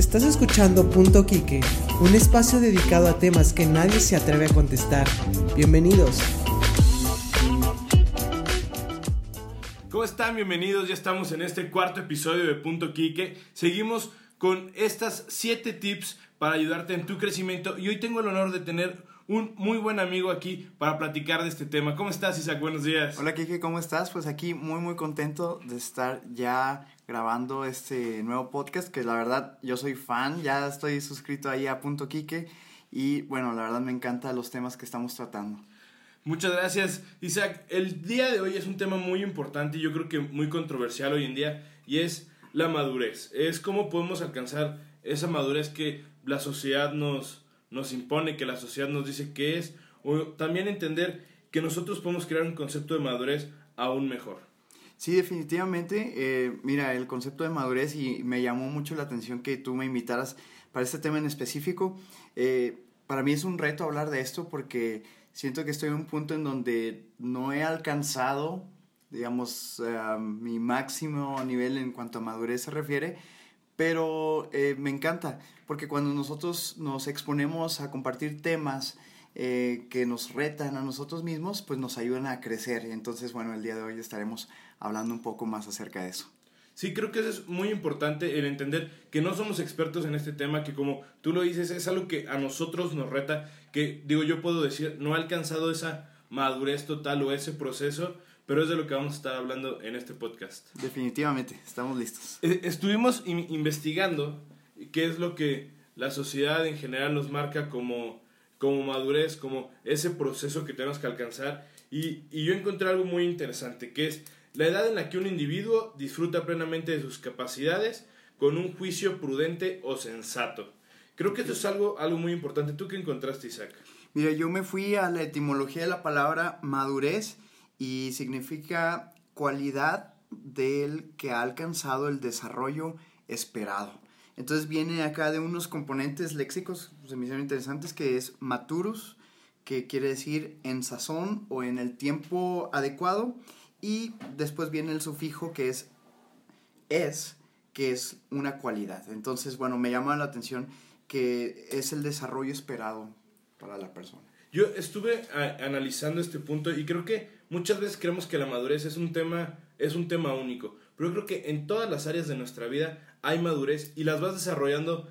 Estás escuchando Punto Quique, un espacio dedicado a temas que nadie se atreve a contestar. Bienvenidos. ¿Cómo están? Bienvenidos. Ya estamos en este cuarto episodio de Punto Quique. Seguimos con estas siete tips para ayudarte en tu crecimiento y hoy tengo el honor de tener un muy buen amigo aquí para platicar de este tema. ¿Cómo estás, Isaac? Buenos días. Hola, Kike, ¿cómo estás? Pues aquí muy, muy contento de estar ya grabando este nuevo podcast, que la verdad yo soy fan, ya estoy suscrito ahí a Punto Kike y bueno, la verdad me encantan los temas que estamos tratando. Muchas gracias, Isaac. El día de hoy es un tema muy importante y yo creo que muy controversial hoy en día y es la madurez. Es cómo podemos alcanzar esa madurez que la sociedad nos, nos impone, que la sociedad nos dice que es, o también entender que nosotros podemos crear un concepto de madurez aún mejor. Sí, definitivamente. Eh, mira, el concepto de madurez y me llamó mucho la atención que tú me invitaras para este tema en específico. Eh, para mí es un reto hablar de esto porque siento que estoy en un punto en donde no he alcanzado, digamos, eh, mi máximo nivel en cuanto a madurez se refiere, pero me encanta porque cuando nosotros nos exponemos a compartir temas eh, que nos retan a nosotros mismos, pues nos ayudan a crecer. Entonces, bueno, el día de hoy estaremos hablando un poco más acerca de eso. Sí, creo que eso es muy importante, el entender que no somos expertos en este tema, que como tú lo dices, es algo que a nosotros nos reta, que digo, yo puedo decir, no ha alcanzado esa madurez total o ese proceso, pero es de lo que vamos a estar hablando en este podcast. Definitivamente, estamos listos. Eh, estuvimos investigando qué es lo que la sociedad en general nos marca como, como madurez, como ese proceso que tenemos que alcanzar. Y, y yo encontré algo muy interesante, que es la edad en la que un individuo disfruta plenamente de sus capacidades con un juicio prudente o sensato. Creo que esto es algo, algo muy importante. ¿Tú qué encontraste, Isaac? Mira, yo me fui a la etimología de la palabra madurez y significa cualidad del que ha alcanzado el desarrollo esperado. Entonces viene acá de unos componentes léxicos, se me hicieron interesantes, que es maturus, que quiere decir en sazón o en el tiempo adecuado, y después viene el sufijo que es es, que es una cualidad. Entonces, bueno, me llama la atención que es el desarrollo esperado para la persona. Yo estuve analizando este punto y creo que muchas veces creemos que la madurez es un tema es un tema único, pero yo creo que en todas las áreas de nuestra vida hay madurez y las vas desarrollando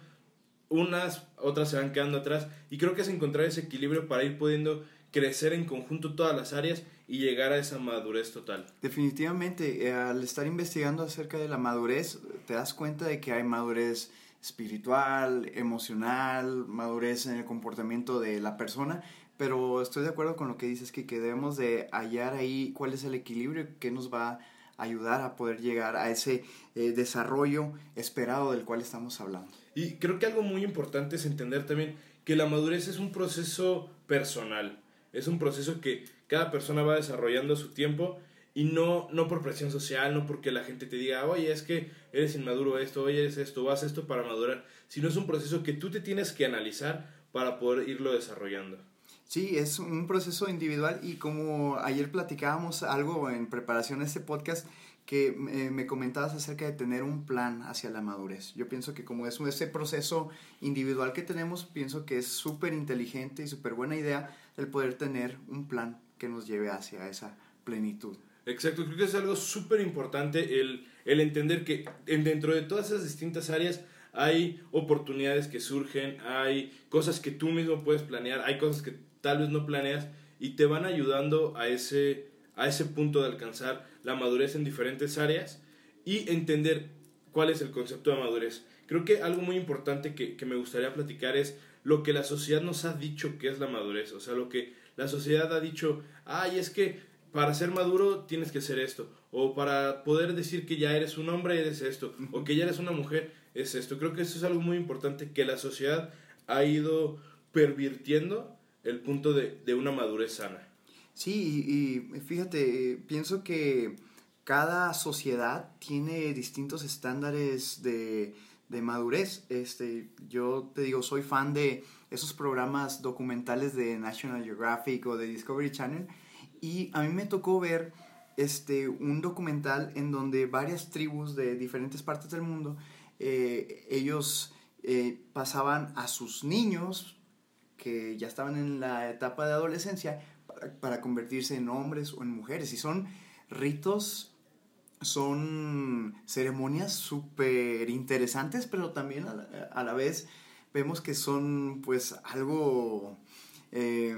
unas, otras se van quedando atrás y creo que es encontrar ese equilibrio para ir pudiendo crecer en conjunto todas las áreas y llegar a esa madurez total. Definitivamente, eh, al estar investigando acerca de la madurez, te das cuenta de que hay madurez espiritual, emocional, madurez en el comportamiento de la persona, pero estoy de acuerdo con lo que dices, que, debemos de hallar ahí cuál es el equilibrio que nos va a ayudar a poder llegar a ese eh, desarrollo esperado del cual estamos hablando. Y creo que algo muy importante es entender también que la madurez es un proceso personal, es un proceso que cada persona va desarrollando a su tiempo y no, no por presión social, no porque la gente te diga, oye, es que eres inmaduro esto, oye, es esto, haz esto para madurar, sino es un proceso que tú te tienes que analizar para poder irlo desarrollando. Sí, es un proceso individual y como ayer platicábamos algo en preparación a este podcast que eh, me comentabas acerca de tener un plan hacia la madurez. Yo pienso que como es ese proceso individual que tenemos, pienso que es súper inteligente y súper buena idea el poder tener un plan que nos lleve hacia esa plenitud. Exacto, creo que es algo súper importante el, el entender que dentro de todas esas distintas áreas hay oportunidades que surgen, hay cosas que tú mismo puedes planear, hay cosas que tal vez no planeas y te van ayudando a ese, a ese punto de alcanzar la madurez en diferentes áreas y entender cuál es el concepto de madurez. Creo que algo muy importante que, que me gustaría platicar es lo que la sociedad nos ha dicho que es la madurez, o sea, lo que la sociedad ha dicho, ay, es que para ser maduro tienes que ser esto, o para poder decir que ya eres un hombre eres esto, o que ya eres una mujer es esto. Creo que eso es algo muy importante que la sociedad ha ido pervirtiendo el punto de, de una madurez sana. Sí, y, fíjate, pienso que cada sociedad tiene distintos estándares de, de madurez. Este, yo te digo, soy fan de esos programas documentales de National Geographic o de Discovery Channel y a mí me tocó ver este, un documental en donde varias tribus de diferentes partes del mundo, eh, ellos eh, pasaban a sus niños que ya estaban en la etapa de adolescencia para, convertirse en hombres o en mujeres. Y son ritos, son ceremonias súper interesantes, pero también a la, a la, vez vemos que son pues algo, eh,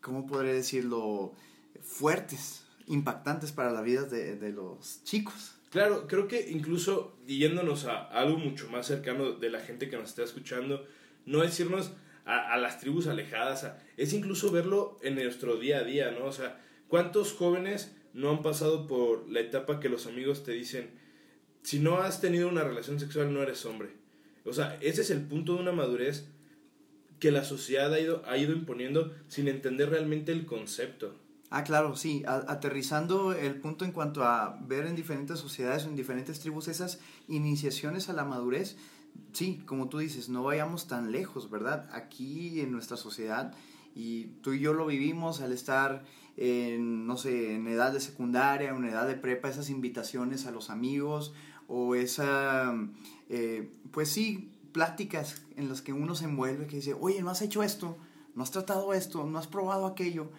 ¿cómo podría decirlo? Fuertes, impactantes para la vida de, de los chicos. Claro, creo que incluso yéndonos a algo mucho más cercano de la gente que nos está escuchando, no es irnos a, a las tribus alejadas, a, es incluso verlo en nuestro día a día, ¿no? O sea, ¿cuántos jóvenes no han pasado por la etapa que los amigos te dicen, si no has tenido una relación sexual no eres hombre? O sea, ese es el punto de una madurez que la sociedad ha ido, ha ido imponiendo sin entender realmente el concepto. Ah, claro, sí, aterrizando el punto en cuanto a ver en diferentes sociedades en diferentes tribus esas iniciaciones a la madurez, sí, como tú dices, no vayamos tan lejos, ¿verdad? Aquí en nuestra sociedad, y tú y yo lo vivimos al estar en, no sé, en edad de secundaria, en edad de prepa, esas invitaciones a los amigos o esa, eh, pues sí, pláticas en las que uno se envuelve, que dice, oye, no has hecho esto, no has tratado esto, no has probado aquello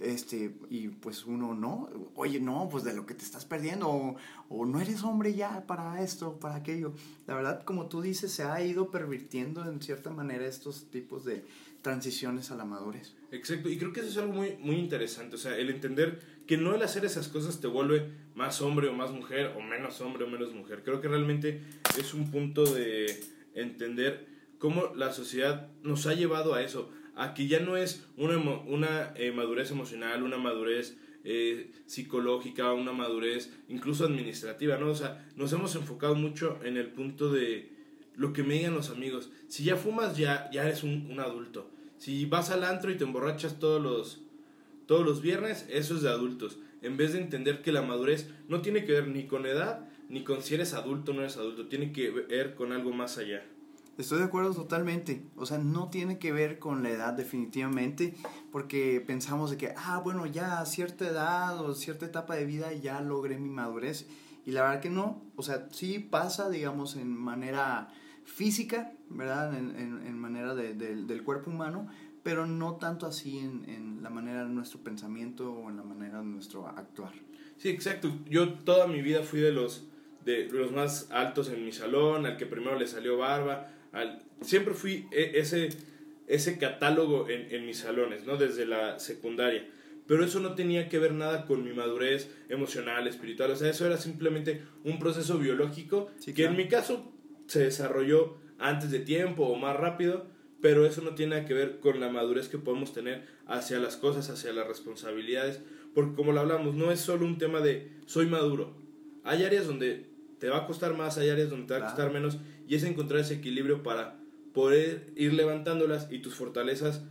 este, y pues uno no, oye, no, pues de lo que te estás perdiendo, o, o, no eres hombre ya para esto, para aquello. La verdad, como tú dices, se ha ido pervirtiendo en cierta manera estos tipos de transiciones a la madurez. Exacto, y creo que eso es algo muy, muy interesante, o sea, el entender que no el hacer esas cosas te vuelve más hombre o más mujer, o menos hombre o menos mujer. Creo que realmente es un punto de entender cómo la sociedad nos ha llevado a eso Aquí ya no es una, una eh, madurez emocional, una madurez eh, psicológica, una madurez incluso administrativa, ¿no? O sea, nos hemos enfocado mucho en el punto de lo que me digan los amigos. Si ya fumas, ya, ya eres un, un adulto. Si vas al antro y te emborrachas todos los, todos los viernes, eso es de adultos. En vez de entender que la madurez no tiene que ver ni con edad, ni con si eres adulto o no eres adulto, tiene que ver con algo más allá. Estoy de acuerdo totalmente. O sea, no tiene que ver con la edad definitivamente, porque pensamos de que, ah, bueno, ya a cierta edad o cierta etapa de vida ya logré mi madurez. Y la verdad que no. O sea, sí pasa, digamos, en manera física, ¿verdad? En, en, en manera de, de, del cuerpo humano, pero no tanto así en, en, la manera de nuestro pensamiento o en la manera de nuestro actuar. Sí, exacto. Yo toda mi vida fui de los, de los más altos en mi salón, al que primero le salió barba, al, siempre fui e, ese, ese catálogo en, en mis salones, ¿no? Desde la secundaria. Pero eso no tenía que ver nada con mi madurez emocional, espiritual. O sea, eso era simplemente un proceso biológico sí, que claro. en mi caso se desarrolló antes de tiempo o más rápido, pero eso no tiene nada que ver con la madurez que podemos tener hacia las cosas, hacia las responsabilidades, porque como lo hablamos, no es solo un tema de soy maduro. Hay áreas donde te va a costar más, hay áreas donde te va a costar menos, y es encontrar ese equilibrio para poder ir levantándolas y tus fortalezas,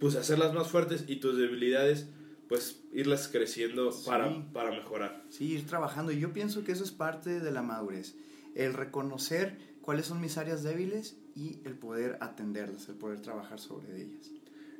pues hacerlas más fuertes y tus debilidades, pues irlas creciendo sí. para, para mejorar. Sí, ir trabajando. Y yo pienso que eso es parte de la madurez, el reconocer cuáles son mis áreas débiles y el poder atenderlas, el poder trabajar sobre ellas.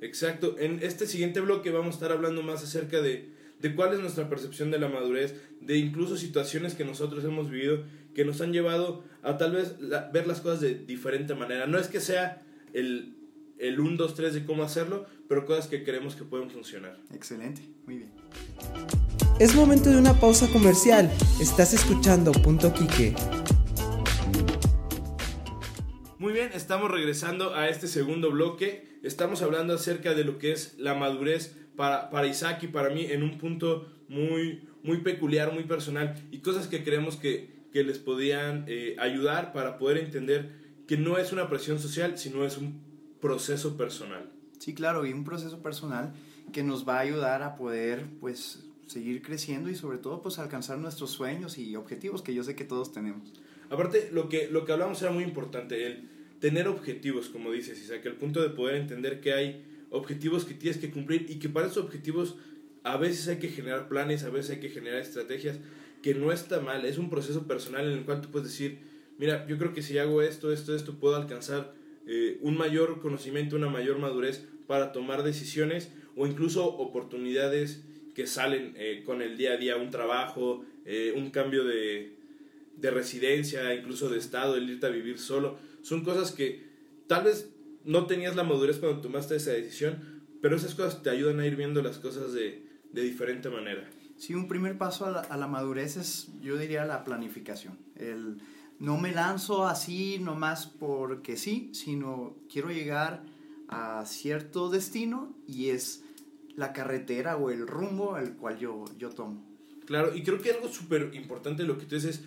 Exacto. En este siguiente bloque vamos a estar hablando más acerca de de cuál es nuestra percepción de la madurez, de incluso situaciones que nosotros hemos vivido que nos han llevado a tal vez la, ver las cosas de diferente manera. No es que sea el, el 1, 2, 3 de cómo hacerlo, pero cosas que creemos que pueden funcionar. Excelente, muy bien. Es momento de una pausa comercial. Estás escuchando Punto Quique. Muy bien, estamos regresando a este segundo bloque. Estamos hablando acerca de lo que es la madurez para, para Isaac y para mí en un punto muy, muy peculiar, muy personal y cosas que creemos que, que les podían eh, ayudar para poder entender que no es una presión social, sino es un proceso personal. Sí, claro, y un proceso personal que nos va a ayudar a poder, pues, seguir creciendo y sobre todo, pues, alcanzar nuestros sueños y objetivos que yo sé que todos tenemos. Aparte, lo que, lo que hablamos era muy importante, el tener objetivos, como dices, Isaac, el punto de poder entender que hay objetivos que tienes que cumplir y que para esos objetivos a veces hay que generar planes, a veces hay que generar estrategias, que no está mal, es un proceso personal en el cual tú puedes decir, mira, yo creo que si hago esto, esto, esto, puedo alcanzar eh, un mayor conocimiento, una mayor madurez para tomar decisiones o incluso oportunidades que salen eh, con el día a día, un trabajo, eh, un cambio de, de residencia, incluso de estado, el irte a vivir solo, son cosas que tal vez no tenías la madurez cuando tomaste esa decisión, pero esas cosas te ayudan a ir viendo las cosas de, de diferente manera. Sí, un primer paso a la, a la, madurez es, yo diría, la planificación. El, no me lanzo así nomás porque sí, sino quiero llegar a cierto destino y es la carretera o el rumbo al cual yo, yo tomo. Claro, y creo que algo súper importante lo que tú dices,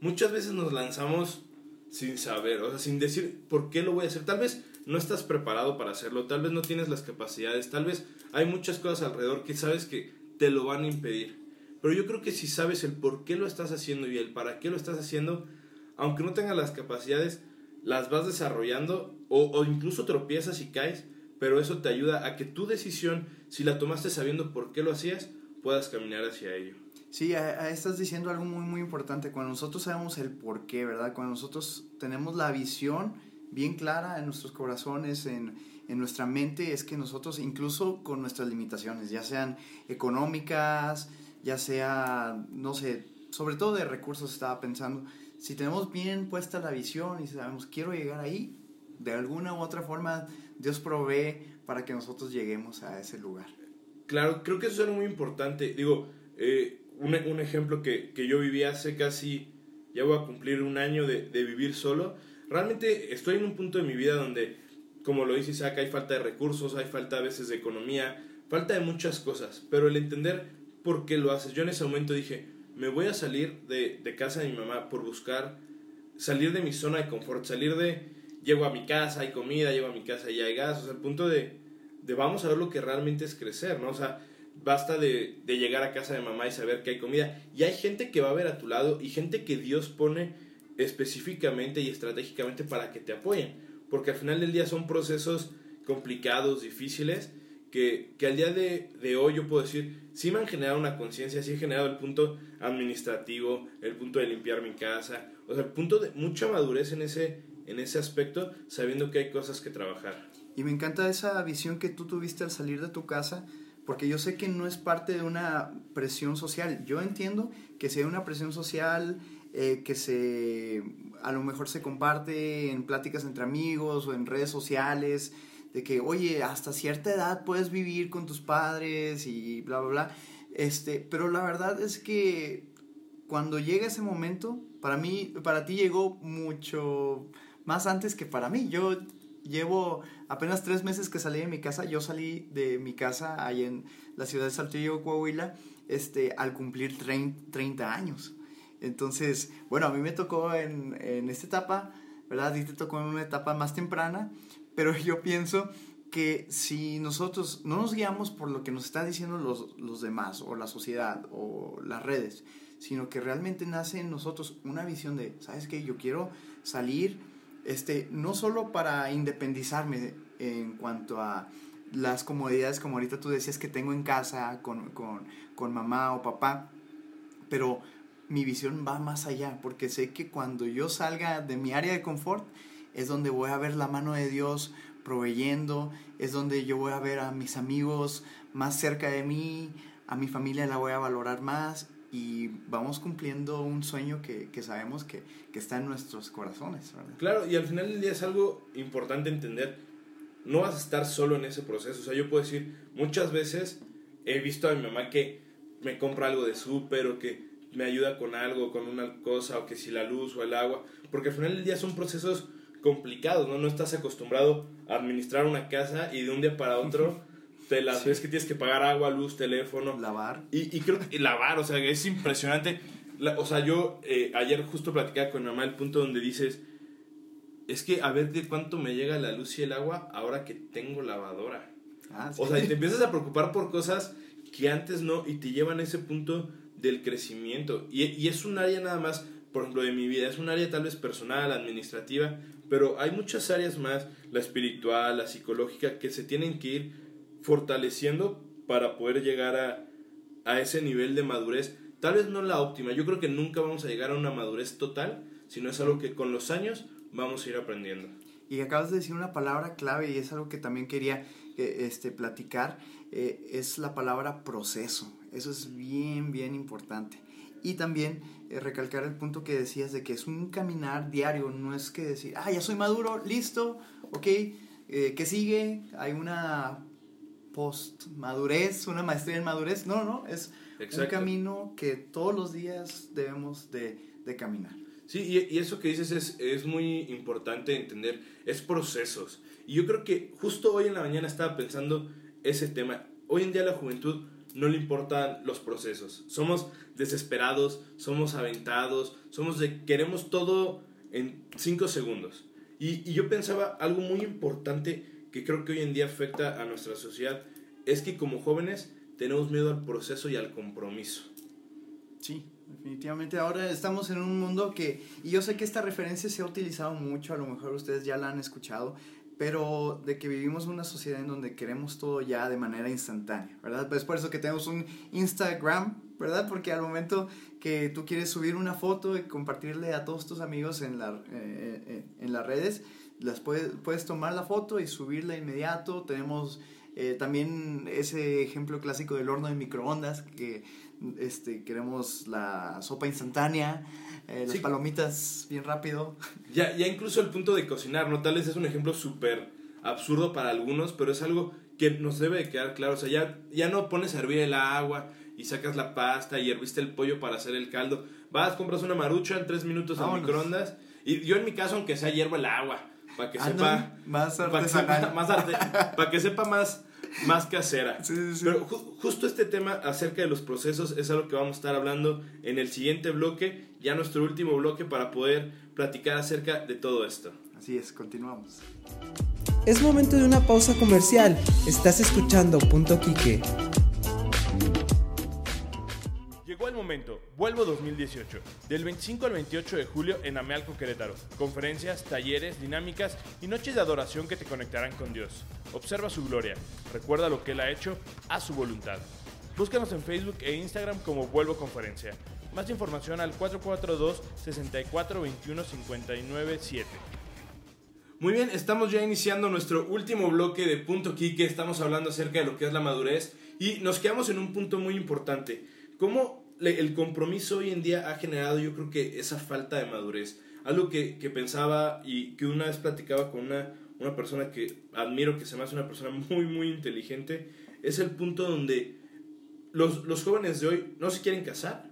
muchas veces nos lanzamos sin saber, o sea, sin decir por qué lo voy a hacer. Tal vez no estás preparado para hacerlo, tal vez no tienes las capacidades, tal vez hay muchas cosas alrededor que sabes que te lo van a impedir. Pero yo creo que si sabes el por qué lo estás haciendo y el para qué lo estás haciendo, aunque no tengas las capacidades, las vas desarrollando o, incluso tropiezas y caes, pero eso te ayuda a que tu decisión, si la tomaste sabiendo por qué lo hacías, puedas caminar hacia ello. Sí, estás diciendo algo muy, muy importante. Cuando nosotros sabemos el por qué, ¿verdad? Cuando nosotros tenemos la visión bien clara en nuestros corazones, en, en nuestra mente, es que nosotros, incluso con nuestras limitaciones, ya sean económicas, ya sea, no sé, sobre todo de recursos estaba pensando, si tenemos bien puesta la visión y sabemos, quiero llegar ahí, de alguna u otra forma, Dios provee para que nosotros lleguemos a ese lugar. Claro, creo que eso es muy importante. Digo, eh, un, un, ejemplo que, que, yo viví hace casi, ya voy a cumplir un año de, de, vivir solo. Realmente estoy en un punto de mi vida donde, como lo dice Isaac, hay falta de recursos, hay falta a veces de economía, falta de muchas cosas, pero el entender por qué lo haces. Yo en ese momento dije, me voy a salir de, de casa de mi mamá por buscar salir de mi zona de confort, salir de, llego a mi casa, hay comida, llego a mi casa y hay gas, o sea, el punto de, de vamos a ver lo que realmente es crecer, ¿no? O sea, basta de, de, llegar a casa de mamá y saber que hay comida. Y hay gente que va a ver a tu lado y gente que Dios pone específicamente y estratégicamente para que te apoyen. Porque al final del día son procesos complicados, difíciles, que, que al día de, de, hoy yo puedo decir, sí me han generado una conciencia, sí he generado el punto administrativo, el punto de limpiar mi casa, o sea, el punto de mucha madurez en ese, en ese aspecto, sabiendo que hay cosas que trabajar. Y me encanta esa visión que tú tuviste al salir de tu casa, porque yo sé que no es parte de una presión social. Yo entiendo que sea una presión social eh, que se a lo mejor se comparte en pláticas entre amigos o en redes sociales, de que, oye, hasta cierta edad puedes vivir con tus padres y bla, bla, bla. Este, pero la verdad es que cuando llega ese momento, para mí, para ti llegó mucho más antes que para mí. Yo llevo apenas tres meses que salí de mi casa. Yo salí de mi casa ahí en la ciudad de Saltillo, Coahuila, este, al cumplir 30 años. Entonces, bueno, a mí me tocó en, en esta etapa, ¿verdad? Ti te tocó en una etapa más temprana, pero yo pienso que si nosotros no nos guiamos por lo que nos están diciendo los, los demás, o la sociedad, o las redes, sino que realmente nace en nosotros una visión de, ¿sabes qué? Yo quiero salir, este, no solo para independizarme en cuanto a las comodidades, como ahorita tú decías que tengo en casa con, con, con mamá o papá, pero mi visión va más allá, porque sé que cuando yo salga de mi área de confort, es donde voy a ver la mano de Dios proveyendo, es donde yo voy a ver a mis amigos más cerca de mí, a mi familia la voy a valorar más y vamos cumpliendo un sueño que, que sabemos que, que, está en nuestros corazones. Claro, y al final del día es algo importante entender, no vas a estar solo en ese proceso, o sea, yo puedo decir, muchas veces he visto a mi mamá que me compra algo de súper o que me ayuda con algo, con una cosa, o que si la luz o el agua, porque al final del día son procesos complicados, ¿no? No estás acostumbrado a administrar una casa y de un día para otro te las sí. ves que tienes que pagar agua, luz, teléfono. Lavar. Y, y creo que lavar, o sea, es impresionante. La, o sea, yo eh, ayer justo platicaba con mi mamá el punto donde dices, es que a ver de cuánto me llega la luz y el agua ahora que tengo lavadora. Ah, sí. O sea, y te empiezas a preocupar por cosas que antes no y te llevan a ese punto del crecimiento. Y, es un área nada más, por ejemplo, de mi vida, es un área tal vez personal, administrativa, pero hay muchas áreas más, la espiritual, la psicológica, que se tienen que ir fortaleciendo para poder llegar a, a ese nivel de madurez. Tal vez no la óptima, yo creo que nunca vamos a llegar a una madurez total, sino es algo que con los años vamos a ir aprendiendo. Y acabas de decir una palabra clave y es algo que también quería este, platicar, eh, es la palabra proceso. Eso es bien, bien importante. Y también eh, recalcar el punto que decías de que es un caminar diario, no es que decir, ah, ya soy maduro, listo, ok, eh, ¿qué sigue? Hay una post-madurez, una maestría en madurez. No, no, es un camino que todos los días debemos de, de caminar. Sí, y, y, eso que dices es, es muy importante entender, es procesos. Y yo creo que justo hoy en la mañana estaba pensando ese tema. Hoy en día a la juventud no le importan los procesos. Somos desesperados, somos aventados, somos de queremos todo en cinco segundos. Y, y yo pensaba algo muy importante que creo que hoy en día afecta a nuestra sociedad es que como jóvenes tenemos miedo al proceso y al compromiso. Sí, definitivamente. Ahora estamos en un mundo que, y yo sé que esta referencia se ha utilizado mucho, a lo mejor ustedes ya la han escuchado, pero de que vivimos una sociedad en donde queremos todo ya de manera instantánea, ¿verdad? Pues por eso que tenemos un Instagram, ¿verdad? Porque al momento que tú quieres subir una foto y compartirle a todos tus amigos en, la, eh, eh, en las redes, las puedes, puedes tomar la foto y subirla inmediato. Tenemos eh, también ese ejemplo clásico del horno de microondas, que este, queremos la sopa instantánea, eh, las palomitas bien rápido. Ya, ya incluso el punto de cocinar, ¿no? Tal vez es un ejemplo súper absurdo para algunos, pero es algo que nos debe de quedar claro. O sea, ya, ya no pones a hervir el agua y sacas la pasta y herviste el pollo para hacer el caldo. Vas, compras una marucha en tres minutos a microondas. Y yo en mi caso, aunque sea hiervo el agua, para que sepa más. Para que, sepa más, más casera. Pero justo este tema acerca de los procesos es algo que vamos a estar hablando en el siguiente bloque, ya nuestro último bloque para poder platicar acerca de todo esto. Así es, continuamos. Es momento de una pausa comercial. Estás escuchando Punto Quique. El momento. Vuelvo 2018. Del 25 al 28 de julio en Amealco, Querétaro. Conferencias, talleres, dinámicas y noches de adoración que te conectarán con Dios. Observa su gloria. Recuerda lo que Él ha hecho a su voluntad. Búscanos en Facebook e Instagram como Vuelvo Conferencia. Más información al 442 64 21 59 7. Muy bien, estamos ya iniciando nuestro último bloque de Punto Quique. Estamos hablando acerca de lo que es la madurez y nos quedamos en un punto muy importante. ¿Cómo el compromiso hoy en día ha generado yo creo que esa falta de madurez. Algo que, que pensaba y que una vez platicaba con una, una persona que admiro, que se me hace una persona muy, muy inteligente, es el punto donde los, los jóvenes de hoy no se quieren casar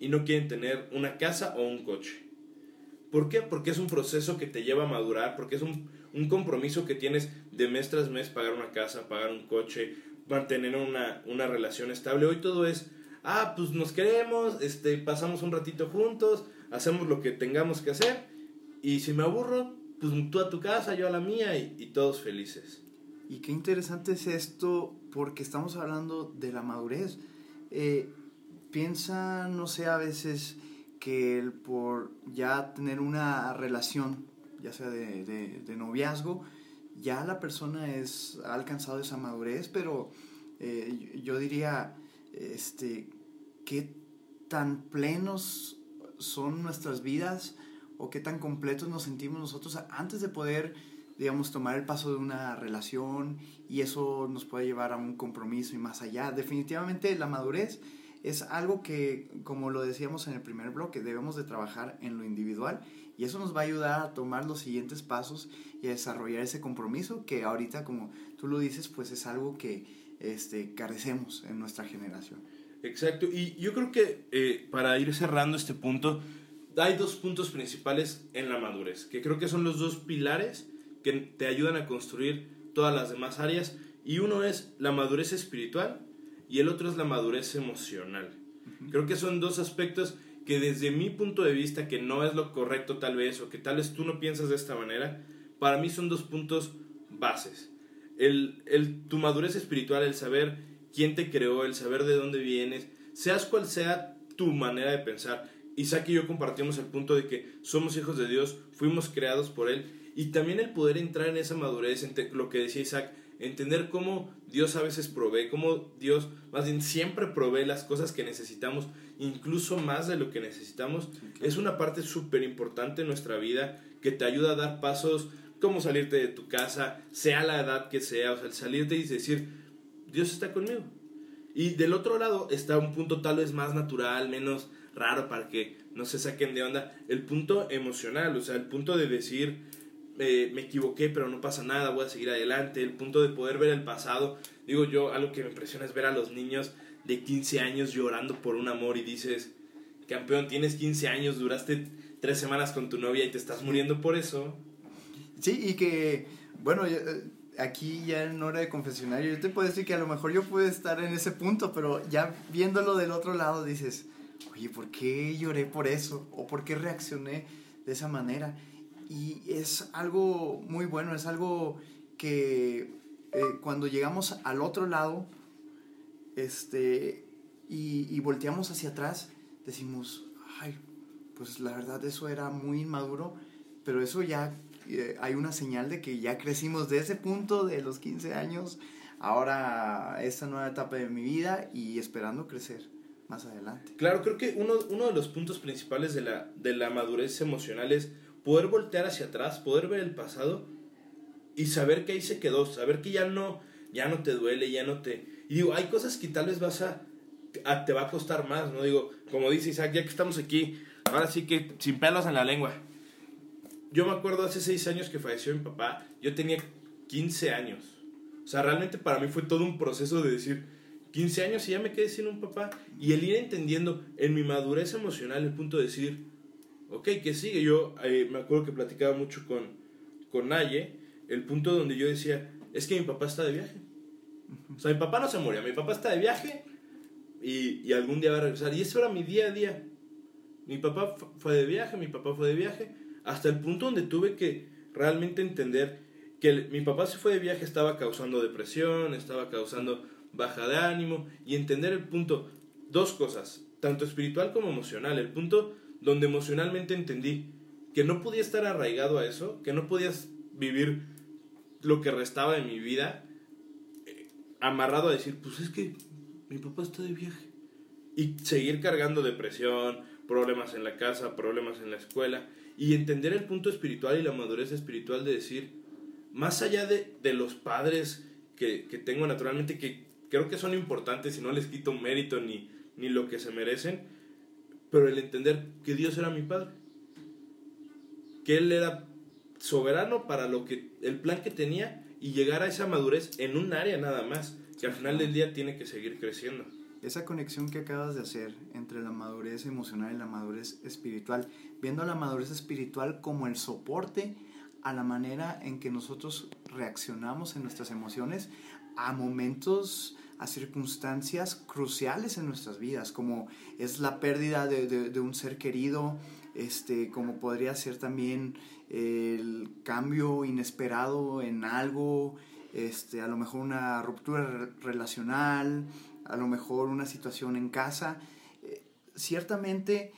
y no quieren tener una casa o un coche. ¿Por qué? Porque es un proceso que te lleva a madurar, porque es un, un compromiso que tienes de mes tras mes pagar una casa, pagar un coche, mantener una, una relación estable. Hoy todo es ah, pues nos queremos, este, pasamos un ratito juntos, hacemos lo que tengamos que hacer, y si me aburro, pues tú a tu casa, yo a la mía, y, todos felices. Y qué interesante es esto, porque estamos hablando de la madurez. Eh, piensa, no sé, a veces que por ya tener una relación, ya sea de, de, noviazgo, ya la persona es, ha alcanzado esa madurez, pero eh, yo diría, este, qué tan plenos son nuestras vidas o qué tan completos nos sentimos nosotros antes de poder, digamos, tomar el paso de una relación y eso nos puede llevar a un compromiso y más allá. Definitivamente la madurez es algo que, como lo decíamos en el primer bloque, debemos de trabajar en lo individual y eso nos va a ayudar a tomar los siguientes pasos y a desarrollar ese compromiso que ahorita, como tú lo dices, pues es algo que este, carecemos en nuestra generación. Exacto, y yo creo que eh, para ir cerrando este punto, hay dos puntos principales en la madurez, que creo que son los dos pilares que te ayudan a construir todas las demás áreas, y uno es la madurez espiritual y el otro es la madurez emocional. Creo que son dos aspectos que desde mi punto de vista, que no es lo correcto tal vez, o que tal vez tú no piensas de esta manera, para mí son dos puntos bases. El, el, tu madurez espiritual, el saber quién te creó, el saber de dónde vienes, seas cual sea tu manera de pensar. Isaac y yo compartimos el punto de que somos hijos de Dios, fuimos creados por Él, y también el poder entrar en esa madurez, lo que decía Isaac, entender cómo Dios a veces provee, cómo Dios más bien siempre provee las cosas que necesitamos, incluso más de lo que necesitamos, es una parte súper importante en nuestra vida que te ayuda a dar pasos, como salirte de tu casa, sea la edad que sea, o sea, el salirte y decir, Dios está conmigo. Y del otro lado está un punto tal vez más natural, menos, raro para que no se saquen de onda. El punto emocional, o sea, el punto de decir, eh, me equivoqué, pero no pasa nada, voy a seguir adelante. El punto de poder ver el pasado. Digo yo, algo que me impresiona es ver a los niños de 15 años llorando por un amor y dices, campeón, tienes 15 años, duraste tres semanas con tu novia y te estás muriendo por eso. Sí, y que, bueno, eh, aquí ya en hora de confesionario, yo te puedo decir que a lo mejor yo puedo estar en ese punto, pero ya viéndolo del otro lado dices, oye, ¿por qué lloré por eso? ¿O por qué reaccioné de esa manera? Y es algo muy bueno, es algo que eh, cuando llegamos al otro lado, este, y, y volteamos hacia atrás, decimos, ay, pues la verdad eso era muy inmaduro, pero eso ya eh, hay una señal de que ya crecimos de ese punto de los 15 años, ahora esta nueva etapa de mi vida y esperando crecer más adelante. Claro, creo que uno, uno de los puntos principales de la, de la madurez emocional es poder voltear hacia atrás, poder ver el pasado y saber que ahí se quedó, saber que ya no, ya no te duele, ya no te... Y digo, hay cosas que tal vez vas a, te va a costar más, ¿no? Digo, como dice Isaac, ya que estamos aquí, ahora sí que sin pelos en la lengua. Yo me acuerdo hace seis años que falleció mi papá, yo tenía 15 años. O sea, realmente para mí fue todo un proceso de decir, 15 años y ya me quedé sin un papá. Y el ir entendiendo en mi madurez emocional el punto de decir, ok, ¿qué sigue? Yo eh, me acuerdo que platicaba mucho con, con Naye, el punto donde yo decía, es que mi papá está de viaje. O sea, mi papá no se murió, mi papá está de viaje y, y algún día va a regresar. Y eso era mi día a día. Mi papá fue de viaje, mi papá fue de viaje, hasta el punto donde tuve que realmente entender que mi papá se fue de viaje, estaba causando depresión, estaba causando baja de ánimo, y entender el punto, dos cosas, tanto espiritual como emocional, el punto donde emocionalmente entendí que no podía estar arraigado a eso, que no podías vivir lo que restaba de mi vida eh, amarrado a decir, pues es que mi papá está de viaje. Y seguir cargando depresión, problemas en la casa, problemas en la escuela, y entender el punto espiritual y la madurez espiritual de decir, más allá de, de los padres que, que, tengo naturalmente, que creo que son importantes y no les quito mérito ni, ni lo que se merecen, pero el entender que Dios era mi padre, que Él era soberano para lo que, el plan que tenía y llegar a esa madurez en un área nada más, que al final del día tiene que seguir creciendo esa conexión que acabas de hacer entre la madurez emocional y la madurez espiritual, viendo la madurez espiritual como el soporte a la manera en que nosotros reaccionamos en nuestras emociones a momentos, a circunstancias cruciales en nuestras vidas, como es la pérdida de, de, un ser querido, este, como podría ser también el cambio inesperado en algo, este, a lo mejor una ruptura relacional, a lo mejor una situación en casa. Eh, ciertamente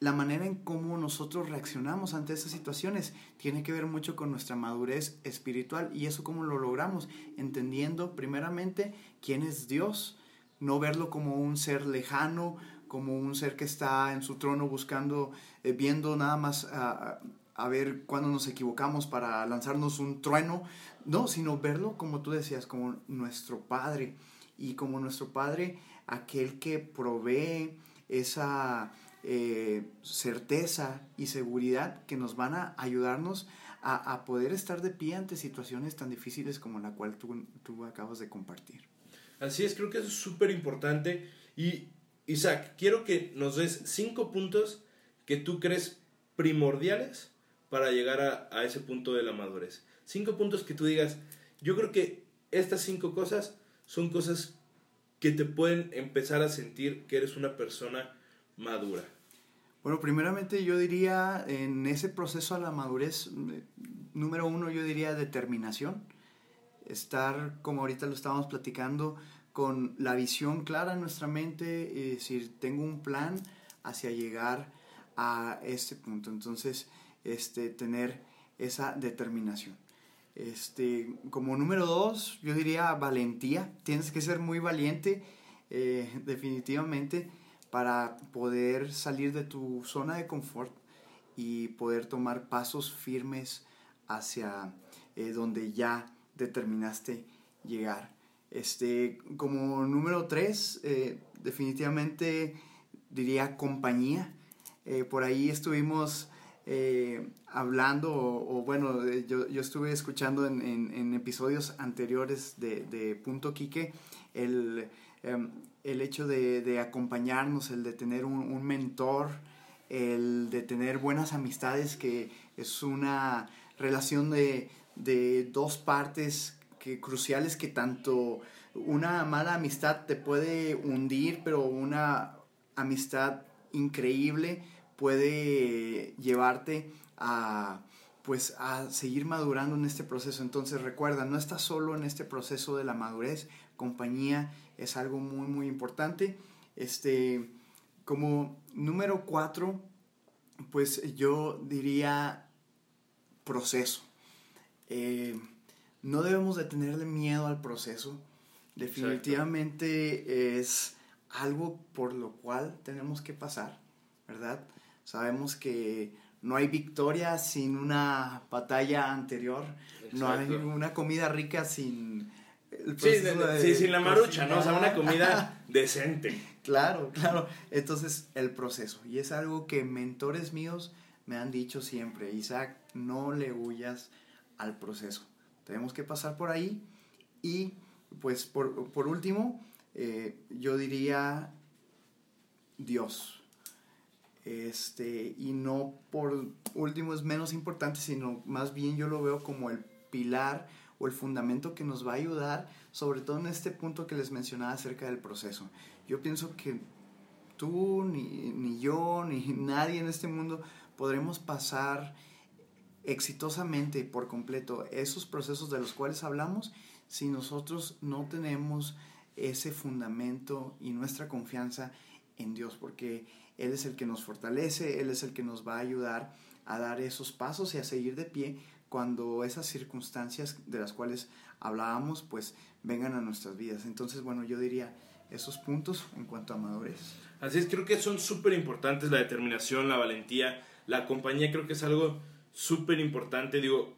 la manera en cómo nosotros reaccionamos ante esas situaciones tiene que ver mucho con nuestra madurez espiritual y eso cómo lo logramos, entendiendo primeramente quién es Dios, no verlo como un ser lejano, como un ser que está en su trono buscando, eh, viendo nada más a, a ver cuándo nos equivocamos para lanzarnos un trueno, no, sino verlo como tú decías, como nuestro Padre y como nuestro Padre, aquel que provee esa eh, certeza y seguridad que nos van a ayudarnos a, a, poder estar de pie ante situaciones tan difíciles como la cual tú, tú acabas de compartir. Así es, creo que eso es súper importante. Y Isaac, quiero que nos des cinco puntos que tú crees primordiales para llegar a, a ese punto de la madurez. Cinco puntos que tú digas, yo creo que estas cinco cosas son cosas que te pueden empezar a sentir que eres una persona madura? Bueno, primeramente yo diría en ese proceso a la madurez, número uno yo diría determinación, estar como ahorita lo estábamos platicando, con la visión clara en nuestra mente, y decir, tengo un plan hacia llegar a este punto. Entonces, este, tener esa determinación. Este, como número dos, yo diría valentía. Tienes que ser muy valiente, eh, definitivamente, para poder salir de tu zona de confort y poder tomar pasos firmes hacia eh, donde ya determinaste llegar. Este, como número tres, eh, definitivamente diría, compañía. Por ahí estuvimos eh, hablando, o, bueno, yo, yo, estuve escuchando en, en, episodios anteriores de, Punto Quique el, em, el hecho de, de, acompañarnos, el de tener un, un mentor, el de tener buenas amistades, que es una relación de, de dos partes que, cruciales que tanto una mala amistad te puede hundir, pero una amistad increíble puede llevarte a pues a seguir madurando en este proceso. Entonces recuerda, no estás solo en este proceso de la madurez, compañía es algo muy muy importante. Este, como número cuatro, pues yo diría proceso. Eh, no debemos de tenerle miedo al proceso. Definitivamente es algo por lo cual tenemos que pasar, ¿verdad? Sabemos que no hay victoria sin una batalla anterior, no hay una comida rica sin sí, sin la marucha, ¿no? O sea, una comida decente. Claro, claro. Entonces, el proceso. Y es algo que mentores míos me han dicho siempre, Isaac, no le huyas al proceso. Tenemos que pasar por ahí. Y, pues, por, por último, eh, yo diría Dios. Este, y no por último es menos importante, sino más bien yo lo veo como el pilar o el fundamento que nos va a ayudar, sobre todo en este punto que les mencionaba acerca del proceso. Yo pienso que tú, ni, ni yo, ni nadie en este mundo podremos pasar exitosamente por completo esos procesos de los cuales hablamos si nosotros no tenemos ese fundamento y nuestra confianza en Dios, porque Él es el que nos fortalece, Él es el que nos va a ayudar a dar esos pasos y a seguir de pie cuando esas circunstancias de las cuales hablábamos pues vengan a nuestras vidas. Entonces, bueno, yo diría esos puntos en cuanto a madurez. Así es, creo que son súper importantes la determinación, la valentía, la compañía, creo que es algo súper importante. Digo,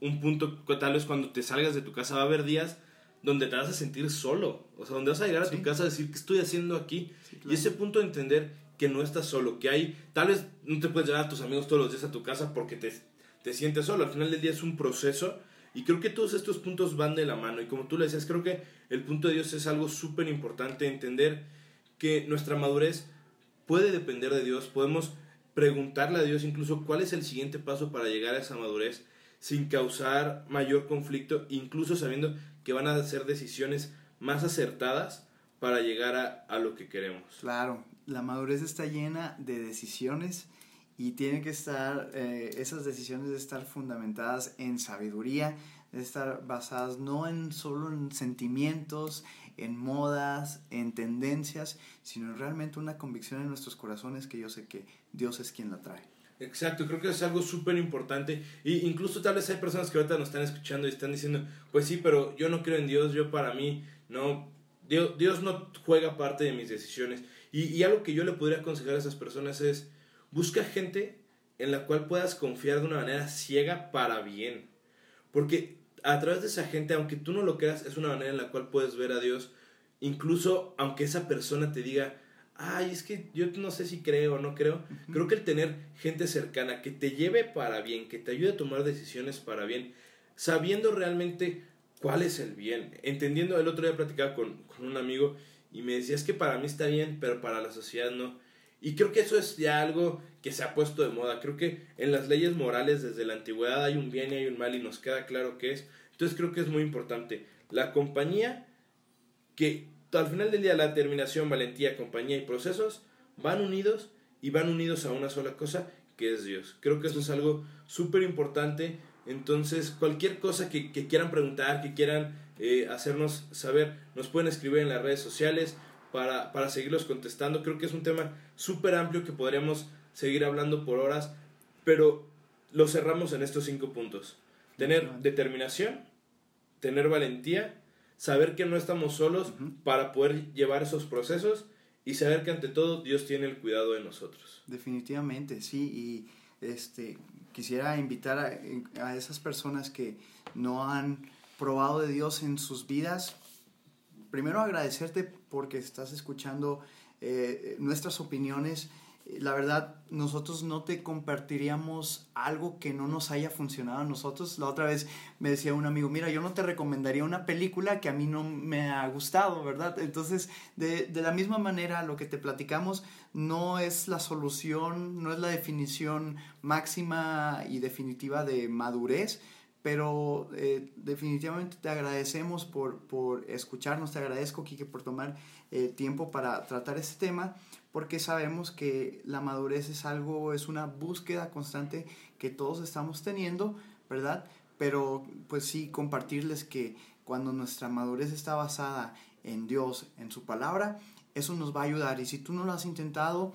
un punto tal vez cuando te salgas de tu casa va a haber días donde te vas a sentir solo, o sea, donde vas a llegar a tu casa a decir, ¿qué estoy haciendo aquí? Y ese punto de entender que no estás solo, que hay, tal vez no te puedes llevar a tus amigos todos los días a tu casa porque te, te sientes solo, al final del día es un proceso y creo que todos estos puntos van de la mano. Y como tú le decías, creo que el punto de Dios es algo súper importante, entender que nuestra madurez puede depender de Dios, podemos preguntarle a Dios incluso cuál es el siguiente paso para llegar a esa madurez sin causar mayor conflicto, incluso sabiendo que van a ser decisiones más acertadas para llegar a, a lo que queremos. Claro, la madurez está llena de decisiones y tiene que estar, eh, esas decisiones de estar fundamentadas en sabiduría, de estar basadas no en solo en sentimientos, en modas, en tendencias, sino realmente una convicción en nuestros corazones que yo sé que Dios es quien la trae. Exacto, creo que es algo súper importante. Y incluso tal vez hay personas que ahorita nos están escuchando y están diciendo, pues sí, pero yo no creo en Dios, yo para mí, no, Dios, Dios no juega parte de mis decisiones. Y, y algo que yo le podría aconsejar a esas personas es, busca gente en la cual puedas confiar de una manera ciega para bien. Porque a través de esa gente, aunque tú no lo creas, es una manera en la cual puedes ver a Dios, incluso aunque esa persona te diga, ay, es que yo no sé si creo o no creo. Creo que el tener gente cercana que te lleve para bien, que te ayude a tomar decisiones para bien, sabiendo realmente cuál es el bien, entendiendo, el otro día platicaba con, con un amigo y me decía, es que para mí está bien, pero para la sociedad no. Y creo que eso es ya algo que se ha puesto de moda. Creo que en las leyes morales desde la antigüedad hay un bien y hay un mal y nos queda claro qué es. Entonces creo que es muy importante. La compañía que al final del día la determinación, valentía, compañía y procesos van unidos y van unidos a una sola cosa que es Dios. Creo que eso es algo súper importante. Entonces, cualquier cosa que, quieran preguntar, que quieran eh, hacernos saber, nos pueden escribir en las redes sociales para, para seguirlos contestando. Creo que es un tema súper amplio que podríamos seguir hablando por horas, pero lo cerramos en estos cinco puntos. Tener determinación, tener valentía, saber que no estamos solos para poder llevar esos procesos y saber que ante todo Dios tiene el cuidado de nosotros. Definitivamente, sí, y este quisiera invitar a, a esas personas que no han probado de Dios en sus vidas, primero agradecerte porque estás escuchando eh, nuestras opiniones la verdad, nosotros no te compartiríamos algo que no nos haya funcionado a nosotros. La otra vez me decía un amigo, mira, yo no te recomendaría una película que a mí no me ha gustado, ¿verdad? Entonces, de, de la misma manera, lo que te platicamos no es la solución, no es la definición máxima y definitiva de madurez, pero eh, definitivamente te agradecemos por, por, escucharnos, te agradezco, Kike, por tomar eh, tiempo para tratar este tema porque sabemos que la madurez es algo, es una búsqueda constante que todos estamos teniendo, ¿verdad? Pero pues sí, compartirles que cuando nuestra madurez está basada en Dios, en su palabra, eso nos va a ayudar. Y si tú no lo has intentado,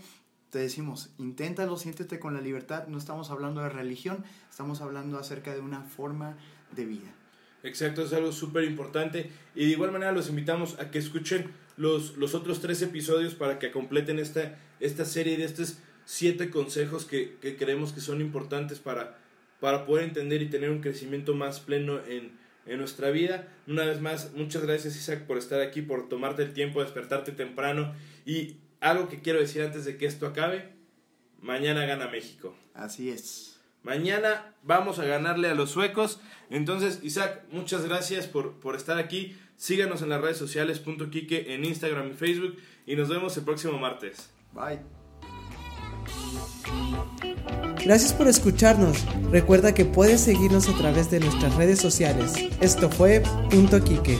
te decimos, inténtalo, siéntete con la libertad. No estamos hablando de religión, estamos hablando acerca de una forma de vida. Exacto, es algo súper importante. Y de igual manera los invitamos a que escuchen los, los otros tres episodios para que completen esta, esta serie de estos siete consejos que, que creemos que son importantes para, para poder entender y tener un crecimiento más pleno en, en nuestra vida. Una vez más, muchas gracias Isaac por estar aquí, por tomarte el tiempo, despertarte temprano. Y algo que quiero decir antes de que esto acabe, mañana gana México. Así es. Mañana vamos a ganarle a los suecos. Entonces, Isaac, muchas gracias por, por estar aquí. Síganos en las redes sociales, punto Quique, en Instagram y Facebook. Y nos vemos el próximo martes. Bye. Gracias por escucharnos. Recuerda que puedes seguirnos a través de nuestras redes sociales. Esto fue Punto Quique.